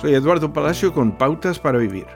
Soy Eduardo Palacio con Pautas para Vivir.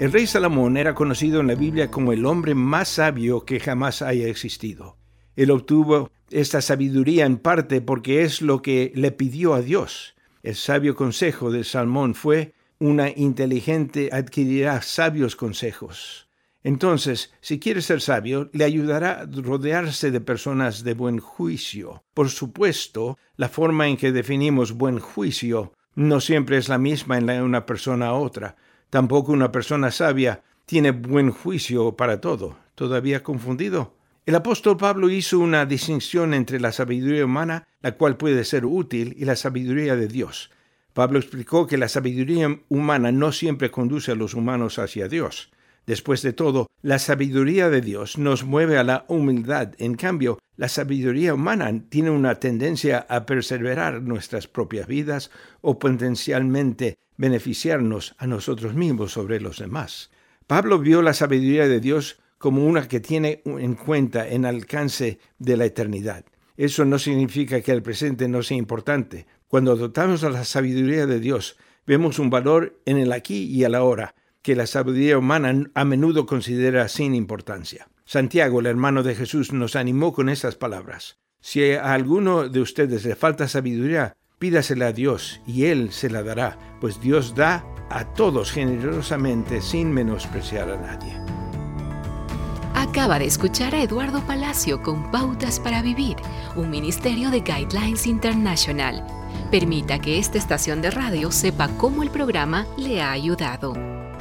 El rey Salomón era conocido en la Biblia como el hombre más sabio que jamás haya existido. Él obtuvo esta sabiduría en parte porque es lo que le pidió a Dios. El sabio consejo de Salomón fue, una inteligente adquirirá sabios consejos. Entonces, si quiere ser sabio, le ayudará a rodearse de personas de buen juicio. Por supuesto, la forma en que definimos buen juicio no siempre es la misma en una persona a otra. Tampoco una persona sabia tiene buen juicio para todo. ¿Todavía confundido? El apóstol Pablo hizo una distinción entre la sabiduría humana, la cual puede ser útil, y la sabiduría de Dios. Pablo explicó que la sabiduría humana no siempre conduce a los humanos hacia Dios. Después de todo, la sabiduría de Dios nos mueve a la humildad. En cambio, la sabiduría humana tiene una tendencia a perseverar nuestras propias vidas o potencialmente beneficiarnos a nosotros mismos sobre los demás. Pablo vio la sabiduría de Dios como una que tiene en cuenta en alcance de la eternidad. Eso no significa que el presente no sea importante. Cuando dotamos a la sabiduría de Dios, vemos un valor en el aquí y el ahora, que la sabiduría humana a menudo considera sin importancia. Santiago, el hermano de Jesús, nos animó con estas palabras. Si a alguno de ustedes le falta sabiduría, pídasela a Dios y Él se la dará, pues Dios da a todos generosamente sin menospreciar a nadie. Acaba de escuchar a Eduardo Palacio con Pautas para Vivir, un ministerio de Guidelines International. Permita que esta estación de radio sepa cómo el programa le ha ayudado.